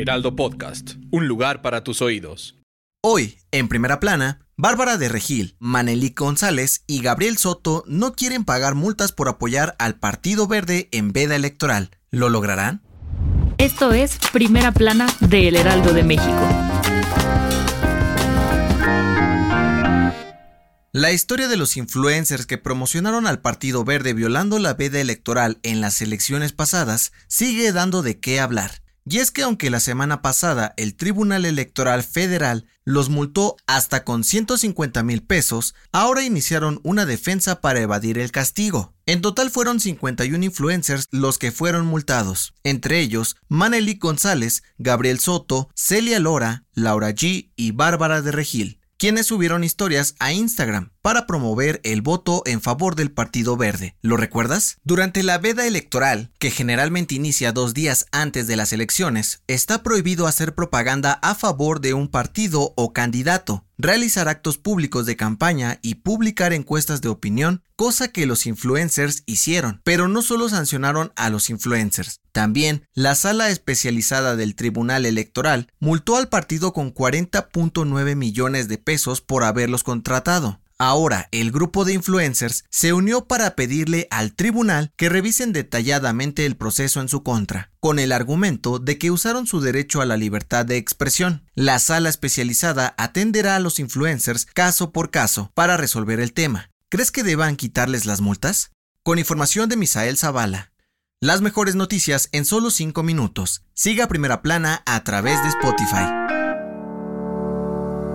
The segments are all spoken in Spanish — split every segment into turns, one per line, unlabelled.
Heraldo Podcast, un lugar para tus oídos.
Hoy, en primera plana, Bárbara de Regil, Manelik González y Gabriel Soto no quieren pagar multas por apoyar al Partido Verde en veda electoral. ¿Lo lograrán?
Esto es Primera Plana de El Heraldo de México.
La historia de los influencers que promocionaron al Partido Verde violando la veda electoral en las elecciones pasadas sigue dando de qué hablar. Y es que aunque la semana pasada el Tribunal Electoral Federal los multó hasta con 150 mil pesos, ahora iniciaron una defensa para evadir el castigo. En total fueron 51 influencers los que fueron multados, entre ellos Maneli González, Gabriel Soto, Celia Lora, Laura G y Bárbara de Regil quienes subieron historias a Instagram para promover el voto en favor del Partido Verde. ¿Lo recuerdas? Durante la veda electoral, que generalmente inicia dos días antes de las elecciones, está prohibido hacer propaganda a favor de un partido o candidato, realizar actos públicos de campaña y publicar encuestas de opinión, cosa que los influencers hicieron. Pero no solo sancionaron a los influencers, también la sala especializada del Tribunal Electoral multó al partido con 40.9 millones de pesos por haberlos contratado. Ahora, el grupo de influencers se unió para pedirle al tribunal que revisen detalladamente el proceso en su contra, con el argumento de que usaron su derecho a la libertad de expresión. La sala especializada atenderá a los influencers caso por caso para resolver el tema. ¿Crees que deban quitarles las multas? Con información de Misael Zavala. Las mejores noticias en solo 5 minutos. Siga Primera Plana a través de Spotify.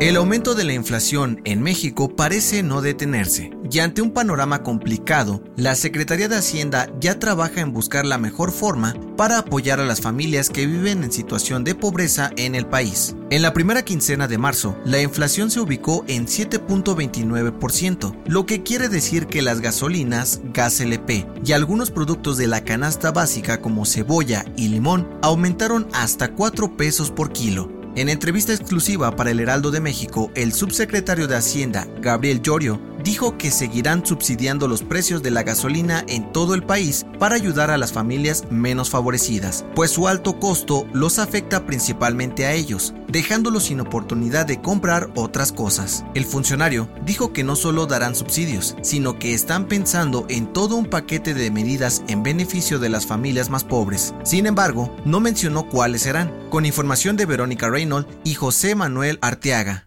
El aumento de la inflación en México parece no detenerse, y ante un panorama complicado, la Secretaría de Hacienda ya trabaja en buscar la mejor forma para apoyar a las familias que viven en situación de pobreza en el país. En la primera quincena de marzo, la inflación se ubicó en 7.29%, lo que quiere decir que las gasolinas, gas LP y algunos productos de la canasta básica como cebolla y limón aumentaron hasta 4 pesos por kilo. En entrevista exclusiva para el Heraldo de México, el subsecretario de Hacienda, Gabriel Llorio, dijo que seguirán subsidiando los precios de la gasolina en todo el país para ayudar a las familias menos favorecidas, pues su alto costo los afecta principalmente a ellos, dejándolos sin oportunidad de comprar otras cosas. El funcionario dijo que no solo darán subsidios, sino que están pensando en todo un paquete de medidas en beneficio de las familias más pobres. Sin embargo, no mencionó cuáles serán, con información de Verónica Reynolds y José Manuel Arteaga.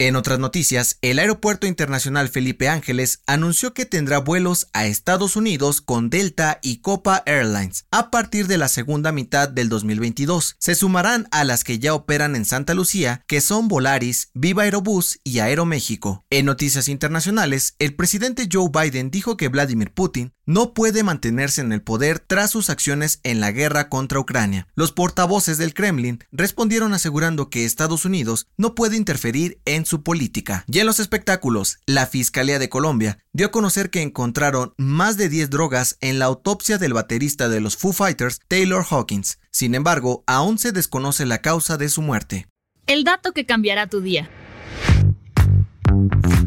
En otras noticias, el Aeropuerto Internacional Felipe Ángeles anunció que tendrá vuelos a Estados Unidos con Delta y Copa Airlines a partir de la segunda mitad del 2022. Se sumarán a las que ya operan en Santa Lucía, que son Volaris, Viva Aerobús y Aeroméxico. En noticias internacionales, el presidente Joe Biden dijo que Vladimir Putin no puede mantenerse en el poder tras sus acciones en la guerra contra Ucrania. Los portavoces del Kremlin respondieron asegurando que Estados Unidos no puede interferir en su política. Y en los espectáculos, la Fiscalía de Colombia dio a conocer que encontraron más de 10 drogas en la autopsia del baterista de los Foo Fighters, Taylor Hawkins. Sin embargo, aún se desconoce la causa de su muerte.
El dato que cambiará tu día.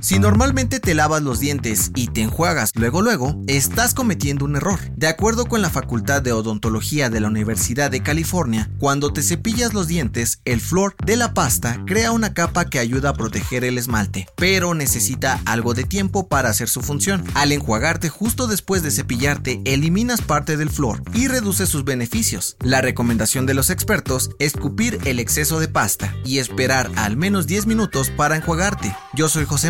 Si normalmente te lavas los dientes y te enjuagas luego luego, estás cometiendo un error. De acuerdo con la Facultad de Odontología de la Universidad de California, cuando te cepillas los dientes, el flor de la pasta crea una capa que ayuda a proteger el esmalte, pero necesita algo de tiempo para hacer su función. Al enjuagarte justo después de cepillarte, eliminas parte del flor y reduces sus beneficios. La recomendación de los expertos es escupir el exceso de pasta y esperar al menos 10 minutos para enjuagarte. Yo soy José